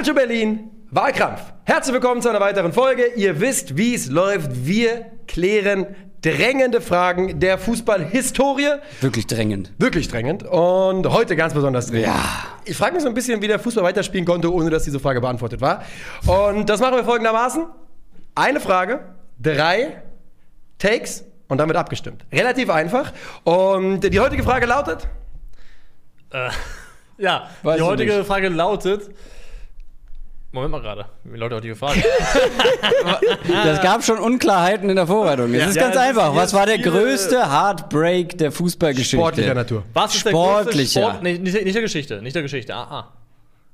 Calcio Berlin, Wahlkampf. Herzlich willkommen zu einer weiteren Folge. Ihr wisst, wie es läuft. Wir klären drängende Fragen der Fußballhistorie. Wirklich drängend. Wirklich drängend. Und heute ganz besonders drängend. Ja. Ich frage mich so ein bisschen, wie der Fußball weiterspielen konnte, ohne dass diese Frage beantwortet war. Und das machen wir folgendermaßen. Eine Frage, drei Takes und damit abgestimmt. Relativ einfach. Und die heutige Frage lautet... Ja, Weiß die heutige nicht. Frage lautet. Moment mal gerade. Wie lautet die heutige Frage? Das gab schon Unklarheiten in der Vorbereitung. Es ist Ja, ganz es ist einfach. Was war der viele- größte Heartbreak der Fußballgeschichte? Sportlicher Natur. Was ist der Sportlicher. größte Sport. Nee, nicht, nicht der Geschichte. Nicht der Geschichte. Ah, ah.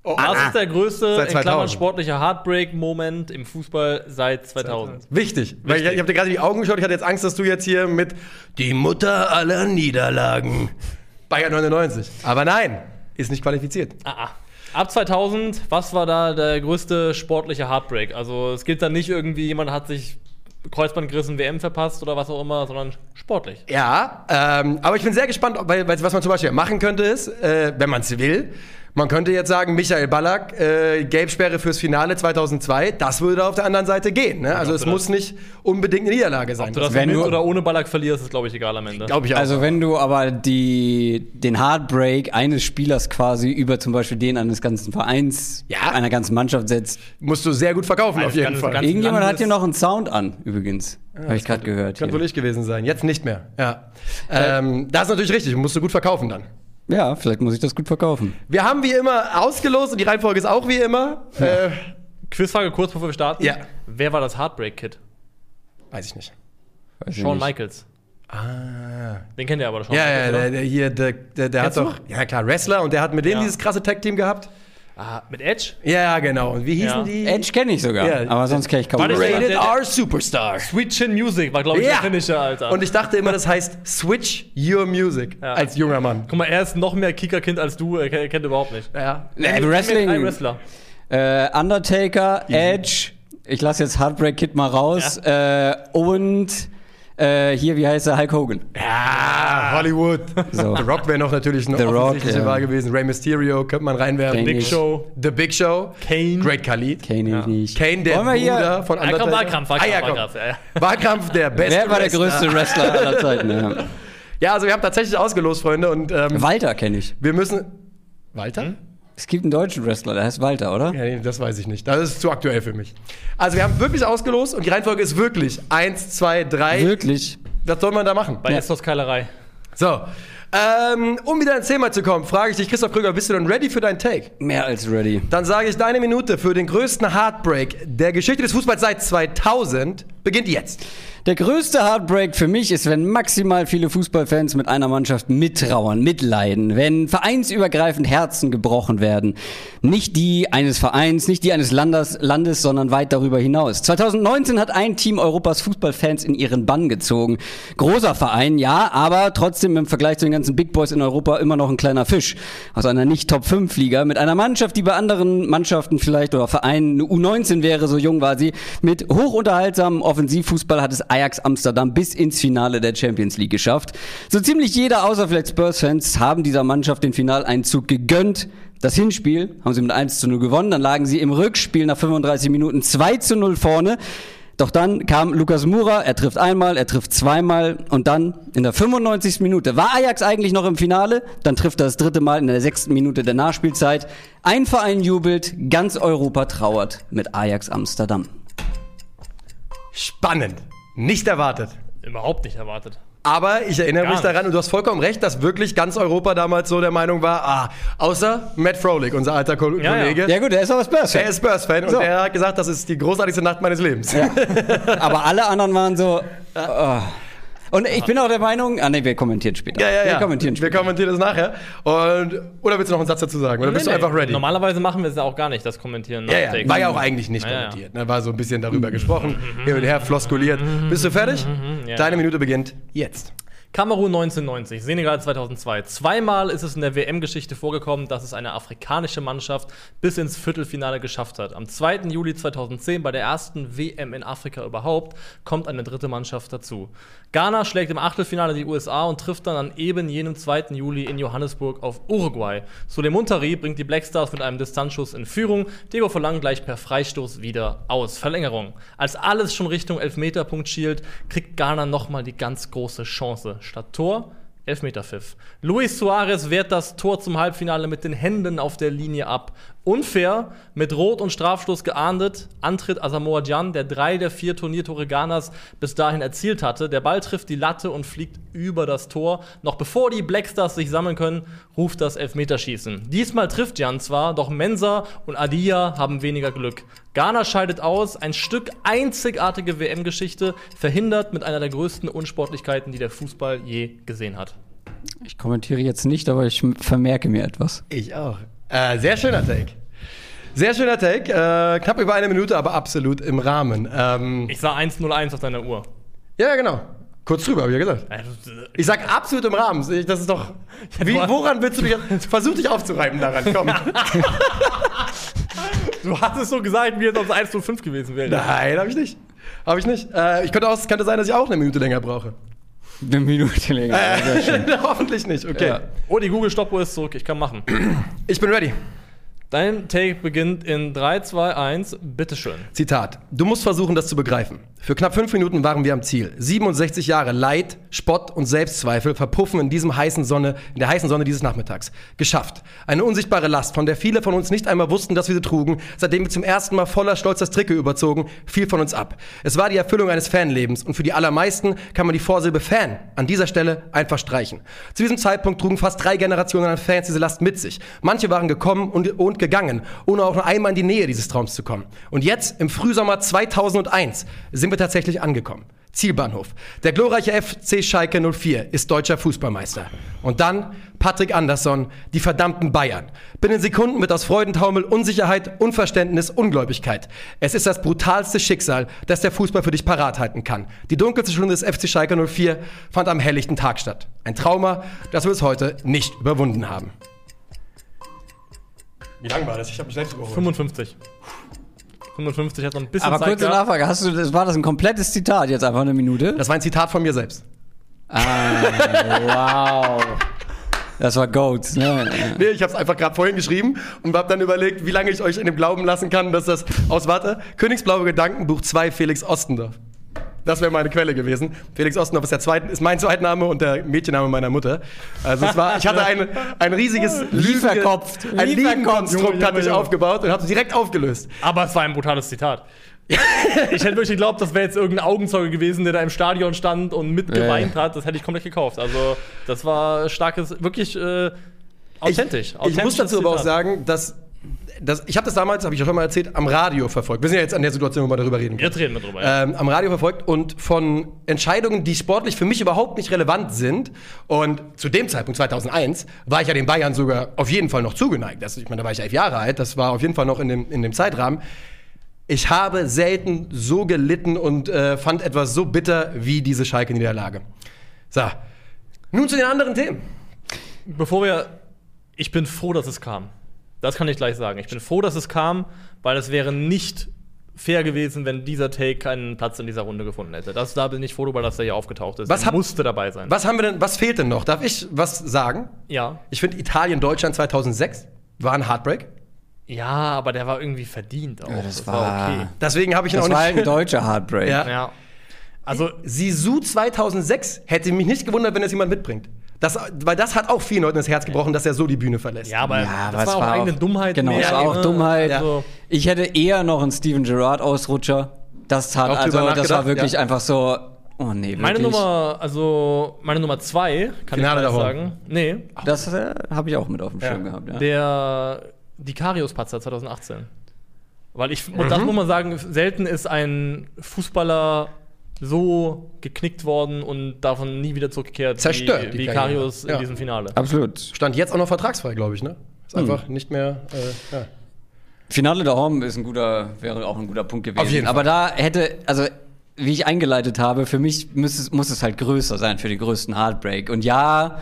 Oh, Was ah. ist der größte, in Klammern 2000. sportlicher Heartbreak-Moment im Fußball seit 2000? Wichtig, weil ich, ich habe dir gerade die Augen geschaut, ich hatte jetzt Angst, dass du jetzt hier mit die Mutter aller Niederlagen Bayern 99. Aber nein, ist nicht qualifiziert. Ah, ah. Ab 2000, was war da der größte sportliche Heartbreak? Also es gilt dann nicht irgendwie, jemand hat sich Kreuzband gerissen, WM verpasst oder was auch immer, sondern sportlich. Ja, ähm, aber ich bin sehr gespannt, ob- weil was man zum Beispiel machen könnte ist, äh, wenn man es will, man könnte jetzt sagen, Michael Ballack, äh, Gelbsperre fürs Finale 2002, das würde auf der anderen Seite gehen. Ne? Also es muss nicht unbedingt eine Niederlage sein. Ob du das Wenn mit du- oder ohne Ballack verlierst, ist glaube ich egal am Ende. glaube ich auch. Also wenn du aber die, den Heartbreak eines Spielers quasi über zum Beispiel den eines ganzen Vereins, Ja. einer ganzen Mannschaft setzt. musst du sehr gut verkaufen, auf jeden ganz- Fall. ganz- Irgendjemand hat hier noch einen Sound an, übrigens. Habe ich gerade gehört. Kann Hier. wohl ich gewesen sein. Jetzt nicht mehr. Ja. Ähm, das ist natürlich richtig. Musst du gut verkaufen dann. Ja, vielleicht muss ich das gut verkaufen. Wir haben wie immer ausgelost und die Reihenfolge ist auch wie immer. Äh, Quizfrage kurz bevor wir starten. Ja. Wer war das Heartbreak-Kid? weiß ich nicht. Weiß ich Shawn nicht. Michaels. Ah. Den kennt ihr aber schon. Ja, ja, der, der hier, der, der, der hat doch, ja klar, Wrestler und der hat mit denen Ja. dieses krasse Tag-Team gehabt. Ah, mit Edge? Ja, genau. Und wie hießen Ja. die? Edge kenne ich sogar, Ja. aber sonst kenne ich kaum. Ich- Rated R Superstar. Sweet Chin Music war, glaube ich, Ja. der Finisher, Alter. Und ich dachte immer, das heißt Switch Your Music Ja. als junger Mann. Guck mal, er ist noch mehr Kickerkind als du, er, kennt überhaupt nicht. Ja. Nee, Ein Wrestling. Wrestler. Äh, Undertaker, Edge, ich lasse jetzt Heartbreak Kid mal raus. Äh, und äh, hier, wie heißt er? Hulk Hogan. Ja, Hollywood. So. The Rock wäre noch natürlich eine The Rock, offensichtliche ja. Wahl gewesen. Rey Mysterio könnte man reinwerfen. Kane Big. Show. The Big Show. Kane. Great Khalid. Kenne ich nicht. Kane, der Wollen wir hier- Bruder von Ja, komm, Undertaker. Wahlkampf, Wahlkampf, ah, ja. Wahlkampf, ja, ja. Wahlkampf, der beste Wer war der größte Wrestler aller Zeiten? Ja. Ja, also wir haben tatsächlich ausgelost, Freunde. Und ähm, Walter kenne ich. wir müssen... Walter? Es gibt einen deutschen Wrestler, der heißt Walter, oder? Ja, nee, das weiß ich nicht. Das ist zu aktuell für mich. Also wir haben wirklich ausgelost und die Reihenfolge ist wirklich 1, 2, 3. Wirklich? Was soll man da machen? Bei Ja. Estos Keilerei. So, ähm, um wieder ins Thema zu kommen, frage ich dich, Christoph Krüger, bist du denn ready für deinen Take? Mehr als ready. Dann sage ich, deine Minute für den größten Heartbreak der Geschichte des Fußballs seit 2000 beginnt jetzt. Der größte Heartbreak für mich ist, wenn maximal viele Fußballfans mit einer Mannschaft mittrauern, mitleiden, wenn vereinsübergreifend Herzen gebrochen werden. Nicht die eines Vereins, nicht die eines Landes, Landes, sondern weit darüber hinaus. 2019 hat ein Team Europas Fußballfans in ihren Bann gezogen. Großer Verein, ja, aber trotzdem im Vergleich zu den ganzen Big Boys in Europa immer noch ein kleiner Fisch. Aus einer nicht Top-5-Liga mit einer Mannschaft, die bei anderen Mannschaften vielleicht oder Vereinen eine U19 wäre, so jung war sie. Mit hochunterhaltsamem Offensivfußball hat es Ajax Amsterdam bis ins Finale der Champions League geschafft. So ziemlich jeder, außer vielleicht Spurs-Fans, haben dieser Mannschaft den Finaleinzug gegönnt. Das Hinspiel haben sie mit 1 zu 0 gewonnen, dann lagen sie im Rückspiel nach 35 Minuten 2 zu 0 vorne. Doch dann kam Lukas Mura, er trifft einmal, er trifft zweimal und dann in der 95. Minute war Ajax eigentlich noch im Finale, dann trifft er das dritte Mal in der sechsten Minute der Nachspielzeit. Ein Verein jubelt, ganz Europa trauert mit Ajax Amsterdam. Spannend. Nicht erwartet. Überhaupt nicht erwartet. Aber ich erinnere Gar mich daran, nicht. und du hast vollkommen recht, dass wirklich ganz Europa damals so der Meinung war, ah, außer Matt Froelich, unser alter Ko Ja, ja. Kollege. Ja gut, er ist aber Spurs. Der ist Spurs-Fan und So. der hat gesagt, das ist die großartigste Nacht meines Lebens. Aber alle anderen waren so. Oh. Und ich bin auch der Meinung, ah nee, wir kommentieren später. Ja, ja, ja. Wir kommentieren Wir später. kommentieren das nachher. Und, oder willst du noch einen Satz dazu sagen? Oder bist Nee, du einfach nee. ready? Normalerweise machen wir es ja auch gar nicht, das Kommentieren. Ja, ja. War ja auch eigentlich nicht Ja, kommentiert. Ne? War so ein bisschen darüber gesprochen, hin und her floskuliert. Bist du fertig? ja. Deine Minute beginnt jetzt. Kamerun 1990, Senegal 2002. Zweimal ist es in der WM-Geschichte vorgekommen, dass es eine afrikanische Mannschaft bis ins Viertelfinale geschafft hat. Am 2. Juli 2010, bei der ersten WM in Afrika überhaupt, kommt eine dritte Mannschaft dazu. Ghana schlägt im Achtelfinale die USA und trifft dann an eben jenem 2. Juli in Johannesburg auf Uruguay. Sule Muntari bringt die Black Stars mit einem Distanzschuss in Führung. Diego Verlang gleich per Freistoß wieder aus. Verlängerung. Als alles schon Richtung Elfmeterpunkt schielt, kriegt Ghana nochmal die ganz große Chance. Statt Tor Elfmeterpfiff. Luis Suarez wehrt das Tor zum Halbfinale mit den Händen auf der Linie ab. Unfair, mit Rot und Strafstoß geahndet, antritt Asamoah Gyan, der drei der vier Turniertore Ghanas bis dahin erzielt hatte. Der Ball trifft die Latte und fliegt über das Tor. Noch bevor die Blackstars sich sammeln können, ruft das Elfmeterschießen. Diesmal trifft Gyan zwar, doch Mensa und Adia haben weniger Glück. Ghana scheidet aus, ein Stück einzigartige WM-Geschichte, verhindert mit einer der größten Unsportlichkeiten, die der Fußball je gesehen hat. Ich kommentiere jetzt nicht, aber ich vermerke mir etwas. Ich auch. Äh, sehr schöner Take. Sehr schöner Take. Äh, knapp über eine Minute, aber absolut im Rahmen. Ähm, Ich sah 101 auf deiner Uhr. ja, genau. Kurz drüber, habe ich ja gesagt. Ich sag absolut im Rahmen. Das ist doch. Wie, woran willst du dich. Versuch dich aufzureiben daran. Komm. Du hast es so gesagt, wie es ob es 105 gewesen wäre. Nein, habe ich nicht. Habe ich nicht. Äh, ich könnte auch, es könnte sein, dass ich auch eine Minute länger brauche. Eine Minute länger. Schön. Hoffentlich nicht. Okay. Ja. Oh, die Google-Stoppuhr ist zurück. Ich kann machen. Ich bin ready. Dein Take beginnt in 3, 2, 1. Bitteschön. Zitat. Du musst versuchen, das zu begreifen. Für knapp fünf Minuten waren wir am Ziel. 67 Jahre Leid, Spott und Selbstzweifel verpuffen in diesem heißen Sonne, in der heißen Sonne dieses Nachmittags. Geschafft. Eine unsichtbare Last, von der viele von uns nicht einmal wussten, dass wir sie trugen, seitdem wir zum ersten Mal voller Stolz das Trikot überzogen, fiel von uns ab. Es war die Erfüllung eines Fanlebens und für die allermeisten kann man die Vorsilbe Fan an dieser Stelle einfach streichen. Zu diesem Zeitpunkt trugen fast drei Generationen an Fans diese Last mit sich. Manche waren gekommen und, und ohne auch nur einmal in die Nähe dieses Traums zu kommen. Und jetzt, im Frühsommer 2001, sind wir tatsächlich angekommen. Zielbahnhof. Der glorreiche FC Schalke 04 ist deutscher Fußballmeister. Und dann Patrick Andersson, die verdammten Bayern. Binnen Sekunden wird aus Freudentaumel Unsicherheit, Unverständnis, Ungläubigkeit. Es ist das brutalste Schicksal, das der Fußball für dich parat halten kann. Die dunkelste Stunde des FC Schalke 04 fand am helllichten Tag statt. Ein Trauma, das wir bis heute nicht überwunden haben. Wie lang war das? Ich habe mich selbst überholt. 55. 55 hat noch ein bisschen Aber Zeit kurze gehabt. Nachfrage, hast du, das, war das ein komplettes Zitat, jetzt einfach eine Minute? Das war ein Zitat von mir selbst. wow. Das war Goats, ne? Nee, ich habe es einfach gerade vorhin geschrieben und habe dann überlegt, wie lange ich euch in dem Glauben lassen kann, dass das aus, warte, Königsblaue Gedanken, Buch 2, Felix Ostendorf. Das wäre meine Quelle gewesen. Felix Ostendorf ist, der zweite, ist mein Zweitname und der Mädchenname meiner Mutter. Also es war, ich hatte ein, ein riesiges. Lügen- ein Junge, hatte ich aufgebaut und habe es direkt aufgelöst. Aber es war ein brutales Zitat. ich hätte wirklich geglaubt, das wäre jetzt irgendein Augenzeuge gewesen, der da im Stadion stand und mitgeweint hat. Das hätte ich komplett gekauft. Also, das war starkes, wirklich äh, authentisch. Ich, ich muss dazu aber auch Zitat. sagen, dass, dass ich habe das damals, habe ich auch schon mal erzählt, am Radio verfolgt. Wir sind ja jetzt an der Situation, wo wir darüber reden können. Jetzt reden wir drüber. Ja. ähm, am Radio verfolgt und von Entscheidungen, die sportlich für mich überhaupt nicht relevant sind. Und zu dem Zeitpunkt, 2001, war ich ja den Bayern sogar auf jeden Fall noch zugeneigt. Das, ich meine, da war ich elf Jahre alt, das war auf jeden Fall noch in dem, in dem Zeitrahmen. Ich habe selten so gelitten und äh, fand etwas so bitter wie diese Schalke-Niederlage. So, nun zu den anderen Themen. Bevor wir. Ich bin froh, dass es kam. Das kann ich gleich sagen. Ich bin froh, dass es kam, weil es wäre nicht fair gewesen, wenn dieser Take keinen Platz in dieser Runde gefunden hätte. Das, da bin ich froh darüber, dass er hier aufgetaucht ist. Was Er hab- musste dabei sein. Was haben wir denn, was fehlt denn noch? Darf ich was sagen? Ja. Ich finde Italien-Deutschland 2006 war ein Heartbreak. Ja, aber der war irgendwie verdient auch. das war- Deswegen habe ich ihn Das auch war nicht. ein deutscher Heartbreak. Ja. Ja. Also, Sisu 2006 hätte mich nicht gewundert, wenn es jemand mitbringt. Das, weil das hat auch vielen Leuten das Herz gebrochen, dass er so die Bühne verlässt. ja, aber Ja, das es war auch eigene auch- Dummheit. Genau, mehr, es war auch? Dummheit. Also, Ich hätte eher noch einen Steven Gerrard-Ausrutscher. Das hat, Auch also, das war wirklich ja. einfach so. Oh nee, wirklich. meine Nummer, also meine Nummer zwei, kann Finale ich sagen. Nee, Das äh, habe ich auch mit auf dem Ja. Schirm gehabt. Ja. der Dikarius-Patzer 2018. Weil ich, und Mhm. das muss man sagen, selten ist ein Fußballer so geknickt worden und davon nie wieder zurückgekehrt Zerstört wie, die wie. Karius in Ja. diesem Finale. Absolut. Stand jetzt auch noch vertragsfrei, glaube ich, ne? Ist Hm. einfach nicht mehr. Äh, ja. Finale der Horn ist ein guter, wäre auch ein guter Punkt gewesen. Auf jeden Fall. Aber da hätte, also wie ich eingeleitet habe, für mich muss es, muss es halt größer sein für den größten Heartbreak. Und ja,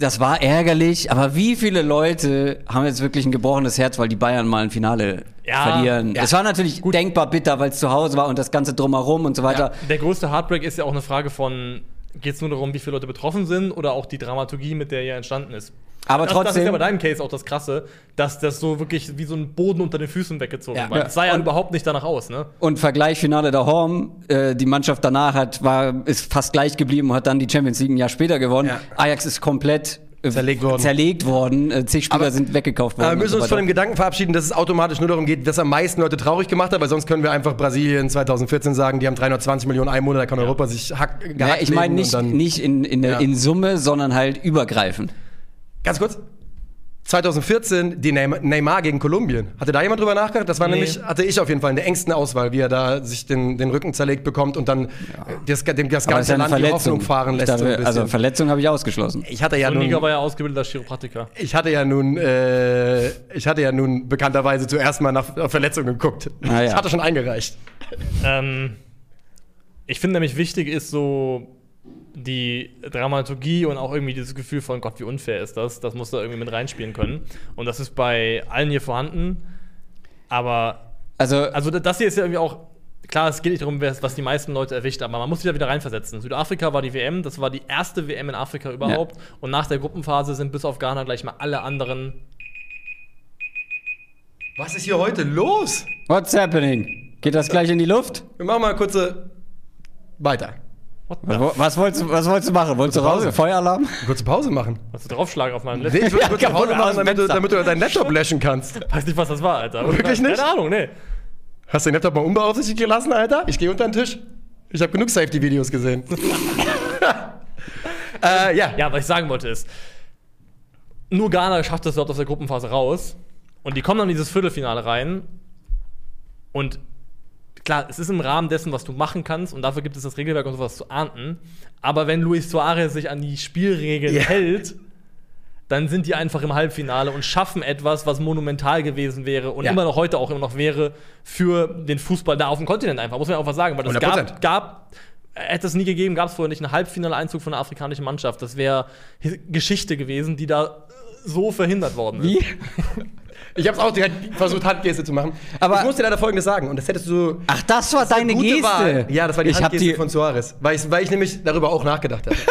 das war ärgerlich, aber wie viele Leute haben jetzt wirklich ein gebrochenes Herz, weil die Bayern mal ein Finale Ja, verlieren? ja. Es war natürlich denkbar bitter, weil es zu Hause war und das Ganze drumherum und so weiter. Der größte Heartbreak ist ja auch eine Frage von, geht es nur darum, wie viele Leute betroffen sind oder auch die Dramaturgie, mit der er entstanden ist. Aber das, Das ist trotzdem- ja bei deinem Case auch das Krasse, dass das so wirklich wie so ein Boden unter den Füßen weggezogen Ja. war. Das sah ja Und- überhaupt nicht danach aus, ne? Und Vergleich Finale der Horm, äh, die Mannschaft danach hat, war, ist fast gleich geblieben und hat dann die Champions League ein Jahr später gewonnen. Ja. Ajax ist komplett Zerlegt worden. Zerlegt worden. Äh, zig Spieler Aber- sind weggekauft worden. Aber wir müssen so uns von weiter. dem Gedanken verabschieden, dass es automatisch nur darum geht, dass am meisten Leute traurig gemacht hat, weil sonst können wir einfach Brasilien 2014 sagen, die haben 320 Millionen Einwohner, da kann Europa sich hack, Ja, ich meine nicht, nicht in, in, Ja. in Summe, sondern halt übergreifend. Ganz kurz. 2014 die Neymar, gegen Kolumbien. Hatte da jemand drüber nachgedacht? Das war Nee. nämlich, hatte ich auf jeden Fall in der engsten Auswahl, wie er da sich den, den Rücken zerlegt bekommt und dann äh, das, dem, das ganze ja eine Land die Verletzung. Hoffnung fahren lässt. Ich so ein dachte, also. Verletzung habe ich ausgeschlossen. ich hatte ja So nun, war ja ausgebildeter Chiropraktiker. ich hatte ja nun, äh, ich hatte ja nun bekannterweise zuerst mal nach nach Verletzungen geguckt. Ah, ja. Ich hatte schon eingereicht. Ähm, ich finde nämlich wichtig ist so die Dramaturgie und auch irgendwie dieses Gefühl von Gott, wie unfair ist das. Das muss da irgendwie mit reinspielen können. Und das ist bei allen hier vorhanden. Aber Also, also das hier ist ja irgendwie auch klar, es geht nicht darum, was die meisten Leute erwischt, aber man muss sich da wieder reinversetzen. Südafrika war die WM, das war die erste WM in Afrika überhaupt. Und nach der Gruppenphase sind bis auf Ghana gleich mal alle anderen. Was ist hier heute los? what's happening? Geht das gleich in die Luft? Wir machen mal kurze weiter. Was, was, wolltest, du, was wolltest du machen? Wolltest du raus? Pause. Feueralarm? Kurze Pause machen. Willst du draufschlagen auf meinem Nee, Laptop? ich will Ja, kurze Pause aus machen, damit du, damit du deinen Laptop löschen kannst. Weiß nicht, was das war, Alter. Wirklich nicht? Keine Ahnung, nee. Hast du den Laptop mal unbeaufsichtigt gelassen, Alter? Ich gehe unter den Tisch. Ich habe genug Safety-Videos gesehen. äh, ja. Ja, was ich sagen wollte ist, nur Ghana schafft es überhaupt aus der Gruppenphase raus. Und die kommen dann in dieses Viertelfinale rein. Und klar, es ist im Rahmen dessen, was du machen kannst. Und dafür gibt es das Regelwerk und sowas zu ahnden. Aber wenn Luis Suarez sich an die Spielregeln Ja. hält, dann sind die einfach im Halbfinale und schaffen etwas, was monumental gewesen wäre und Ja. immer noch heute auch immer noch wäre für den Fußball da auf dem Kontinent einfach. Muss man ja auch was sagen, weil es 100%. gab, gab hätte es nie gegeben, gab es vorher nicht einen Halbfinale-Einzug von einer afrikanischen Mannschaft. Das wäre Hi- Geschichte gewesen, die da so verhindert worden ist. Wie? Ich habe es auch direkt versucht, Handgeste zu machen. Aber- ich muss dir leider Folgendes sagen. Und das hättest du. Ach, das war deine gute Geste. Wahl. Ja, das war die ich Handgeste die, von Suarez. Weil ich, weil ich nämlich darüber auch nachgedacht hatte.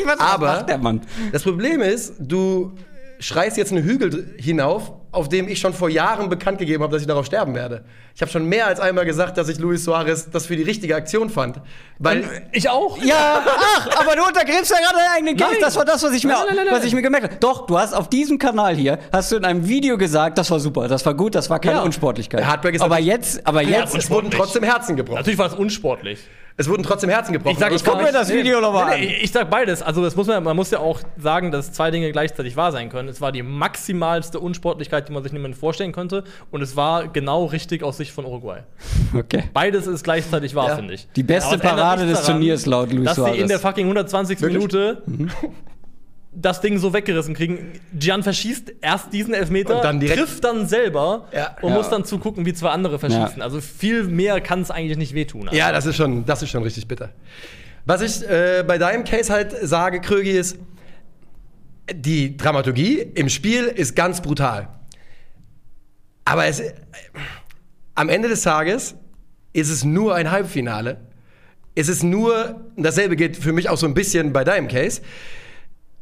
Ich weiß, was Aber- macht der Mann? Das Problem ist, du schreist jetzt einen Hügel hinauf, auf dem ich schon vor Jahren bekannt gegeben habe, dass ich darauf sterben werde. Ich habe schon mehr als einmal gesagt, dass ich Luis Suarez das für die richtige Aktion fand. Weil Ich auch. Ja, ach, aber du untergräbst ja gerade deinen eigenen. Nein. Das war das, was ich mir, Nein, nein, nein, was ich mir gemerkt habe. Doch, du hast auf diesem Kanal hier, hast du in einem Video gesagt, das war super, das war gut, das war keine Ja. Unsportlichkeit. Der Hardback ist aber jetzt, aber Ja, jetzt, und es wurden trotzdem Herzen gebrochen. Natürlich war es unsportlich. Es wurden trotzdem Herzen gebrochen. Ich sag, Aber ich guck mir das Video nochmal an. nee, ich sag beides. Also das muss man, man muss ja auch sagen, dass zwei Dinge gleichzeitig wahr sein können. Es war die maximalste Unsportlichkeit, die man sich niemand vorstellen könnte. Und es war genau richtig aus Sicht von Uruguay. Okay. Beides ist gleichzeitig wahr, Ja. finde ich. Die beste Parade des Turniers laut Luis Dass sie Suarez. in der fucking 120. Wirklich? Minute das Ding so weggerissen kriegen. Gian verschießt erst diesen Elfmeter, Und dann direkt- trifft dann selber Ja. und Ja. muss dann zugucken, wie zwei andere verschießen. Ja. Also viel mehr kann es eigentlich nicht wehtun. Also. Ja, das ist schon, das ist schon richtig bitter. Was ich äh, bei deinem Case halt sage, Krögi, ist, die Dramaturgie im Spiel ist ganz brutal. Aber es, äh, am Ende des Tages ist es nur ein Halbfinale. Es ist nur, dasselbe gilt für mich auch so ein bisschen bei deinem Case.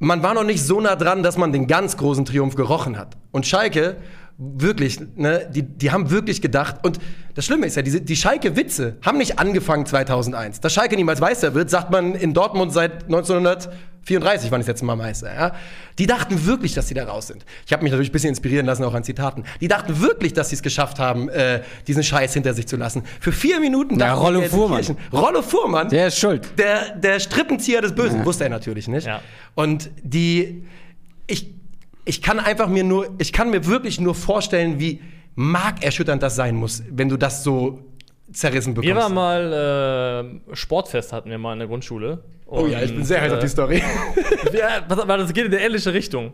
Man war noch nicht so nah dran, dass man den ganz großen Triumph gerochen hat. Und Schalke, wirklich, ne, die, die haben wirklich gedacht. Und das Schlimme ist ja, diese, die Schalke-Witze haben nicht angefangen 2001. Dass Schalke niemals Meister wird, sagt man in Dortmund seit 1934, wann ist jetzt mal Meister. Ja? Die dachten wirklich, dass sie da raus sind. Ich habe mich natürlich ein bisschen inspirieren lassen, auch an Zitaten. Die dachten wirklich, dass sie es geschafft haben, äh, diesen Scheiß hinter sich zu lassen. Für vier Minuten Ja, Rollo die Fuhrmann. Rollo Fuhrmann, Der ist schuld. der, der Strippenzieher des Bösen, wusste er natürlich nicht. Ja. Und die, ich, ich kann einfach mir nur, ich kann mir wirklich nur vorstellen, wie markerschütternd das sein muss, wenn du das so zerrissen bekommst. Wir waren mal äh, Sportfest hatten wir mal in der Grundschule. oh ja, ich bin sehr heiß auf die Story. Ja, was- das geht in eine ähnliche Richtung.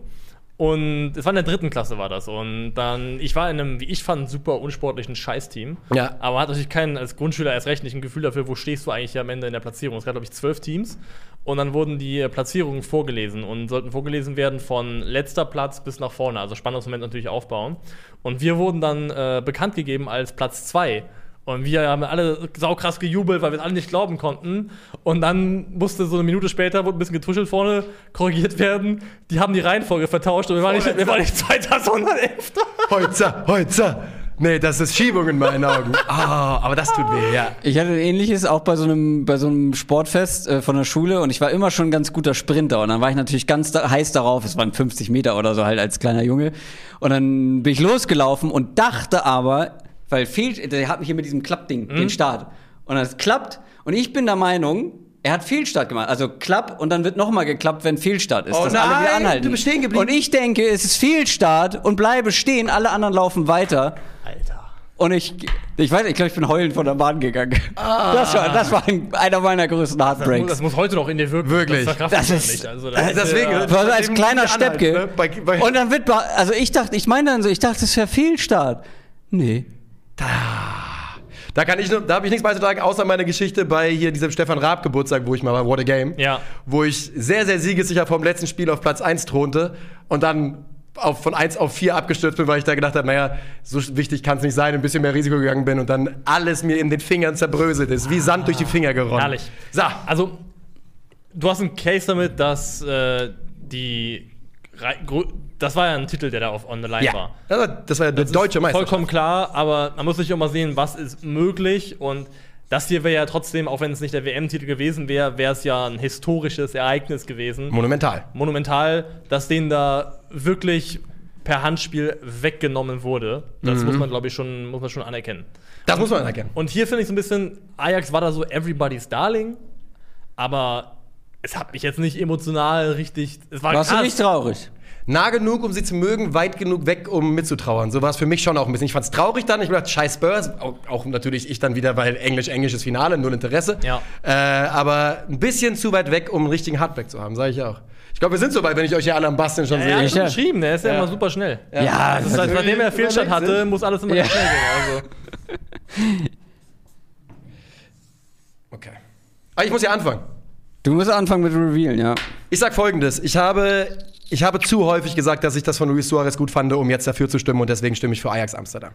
Und es war in der dritten Klasse war das. Und dann, ich war in einem, wie ich fand, super unsportlichen Scheißteam. Ja. Aber man hat natürlich keinen, als Grundschüler erst recht nicht ein Gefühl dafür, wo stehst du eigentlich am Ende in der Platzierung. Es gab, glaube ich, zwölf Teams. Und dann wurden die Platzierungen vorgelesen und sollten vorgelesen werden von letzter Platz bis nach vorne. Also Spannungsmoment natürlich aufbauen. Und wir wurden dann äh, bekannt gegeben als Platz zwei. Und wir haben alle saukrass gejubelt, weil wir es alle nicht glauben konnten. Und dann musste so eine Minute später, wurde ein bisschen getuschelt vorne, korrigiert werden. Die haben die Reihenfolge vertauscht und wir waren nicht, wir waren nicht Zweiter, sondern Elfter. Holzer, Holzer. Nee, das ist Schiebung in meinen Augen. Ah, aber das tut weh, ja. Ich hatte ein ähnliches auch bei so einem, bei so einem Sportfest äh, von der Schule und ich war immer schon ein ganz guter Sprinter und dann war ich natürlich ganz da, heiß darauf, es waren 50 Meter oder so halt als kleiner Junge und dann bin ich losgelaufen und dachte aber, weil fehlt, der hat mich hier mit diesem Klappding, den Start und das klappt und ich bin der Meinung, er hat Fehlstart gemacht. Also klapp und dann wird nochmal geklappt, wenn Fehlstart ist. Oh dass alle wieder nein, anhalten. du bist stehen geblieben. Und ich denke, es ist Fehlstart und bleibe stehen, alle anderen laufen weiter. Alter. Und ich, ich weiß, ich glaube, ich bin heulend von der Bahn gegangen. Das war, das war ein, einer meiner größten Das muss, Heartbreaks. das muss heute noch in dir wirken. Wirklich. Das Das ist- nicht. Also, das ist, Deswegen, ja, Das war so als kleiner Steppke. ne? Und dann wird, also ich dachte, ich meine dann so, ich dachte, das wäre Fehlstart. Nee. Da kann ich nur, da habe ich nichts beizutragen, außer meine Geschichte bei hier diesem Stefan Raab Geburtstag, wo ich mal war, What a Game. Ja. Wo ich sehr, sehr siegessicher vom letzten Spiel auf Platz 1 thronte und dann auf, von 1 auf 4 abgestürzt bin, weil ich da gedacht habe, naja, so wichtig kann es nicht sein, ein bisschen mehr Risiko gegangen bin und dann alles mir in den Fingern zerbröselt ist, wie Sand durch die Finger geronnen. Herrlich. So, Also, du hast einen Case damit, dass äh, die. Das war ja ein Titel, der da auf On the Line ja. war. Das war- Das war ja der deutsche Meister. Vollkommen klar, aber man muss sich auch mal sehen, was ist möglich und das hier wäre ja trotzdem, auch wenn es nicht der WM-Titel gewesen wäre, wäre es ja ein historisches Ereignis gewesen. Monumental. Monumental, dass denen da wirklich per Handspiel weggenommen wurde. Das Mhm. muss man, glaube ich, schon, muss man schon anerkennen. Das muss man anerkennen. Und hier finde ich so ein bisschen, Ajax war da so everybody's Darling, aber es hat mich jetzt nicht emotional richtig. Es war Warst du krass. nicht traurig? Nah genug, um sie zu mögen, weit genug weg, um mitzutrauern. So war es für mich schon auch ein bisschen. Ich fand es traurig dann. Ich dachte, scheiß Spurs. Auch, auch natürlich ich dann wieder, weil Englisch, englisches Finale, null Interesse. Ja. Äh, aber ein bisschen zu weit weg, um einen richtigen Hardback zu haben, sage ich auch. Ich glaube, wir sind so weit, wenn ich euch hier alle am Basteln schon Ja, sehe. er hat Sicher. schon geschrieben, der ist ja, Ja. immer super schnell. Ja, Das heißt, nachdem er Fehlstart Überlegt hatte, muss alles immer Ja. schnell gehen. Also. Okay. Aber ich muss ja anfangen. Du musst anfangen mit Revealen, ja. Ich sag folgendes: Ich habe, ich habe zu häufig gesagt, dass ich das von Luis Suarez gut fand, um jetzt dafür zu stimmen und deswegen stimme ich für Ajax Amsterdam.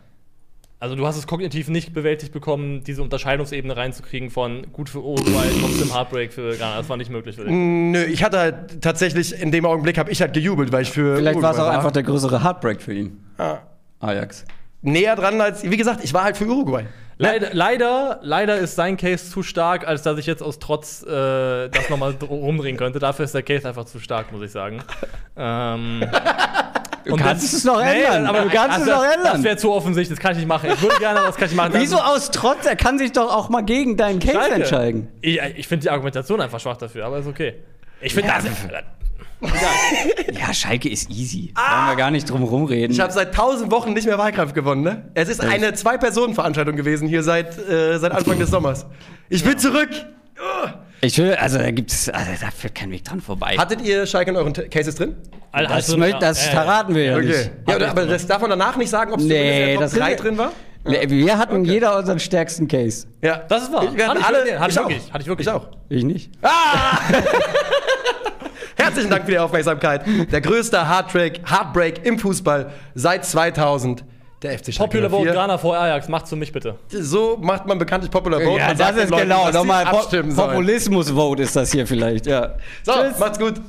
also du hast es kognitiv nicht bewältigt bekommen, diese Unterscheidungsebene reinzukriegen von gut für Uruguay, trotzdem Heartbreak für Ghana. Das war nicht möglich für dich. Nö, ich hatte halt tatsächlich in dem Augenblick habe ich halt gejubelt, weil ich für Vielleicht war es auch Uruguay einfach der größere Heartbreak für ihn. Ah. Ajax. näher dran als wie gesagt, ich war halt für Uruguay. Leider, leider, leider ist sein Case zu stark, als dass ich jetzt aus Trotz äh, das nochmal rumdrehen könnte. Dafür ist der Case einfach zu stark, muss ich sagen. ähm, Du kannst es noch ändern. aber du kannst also, es noch Das ändern. wäre zu offensichtlich, das kann ich nicht machen. Ich würde gerne, aber das kann ich machen. Wieso aus Trotz? Er kann sich doch auch mal gegen deinen Case Schalke. entscheiden. Ich, ich finde die Argumentation einfach schwach dafür, aber ist okay. Ich finde das. Ja, Schalke ist easy. Wollen wir gar nicht drum rumreden. Ich habe seit tausend Wochen nicht mehr Wahlkampf gewonnen, ne? Es ist eine Zwei-Personen-Veranstaltung gewesen hier seit, äh, seit Anfang des Sommers. Ich bin zurück! Ich will, also da gibt's, also da führt kein Weg dran vorbei. Hattet ihr Schalke in euren T- Cases drin? das möcht, das verraten wir ja nicht. Ja, oder, aber das darf man danach nicht sagen, ob es Nee, in der das Top 3 sind- drin war? Nee, Wir hatten jeder unseren stärksten Case. Ja. Das ist wahr. Wir hatten alle, wirklich, hatte ich wirklich, hatte ich wirklich. Ich auch. Ich nicht. Herzlichen Dank für die Aufmerksamkeit. Der größte Heartbreak, Heartbreak im Fußball seit 2000. Der FC Schalke Popular Vote 04. Ghana vor Ajax, macht's für mich bitte. So macht man bekanntlich Popular Vote. Ja, Man das ist Leuten, genau. Nochmal sollen. Populismus-Vote ist das hier vielleicht, ja. So, Tschüss. macht's gut.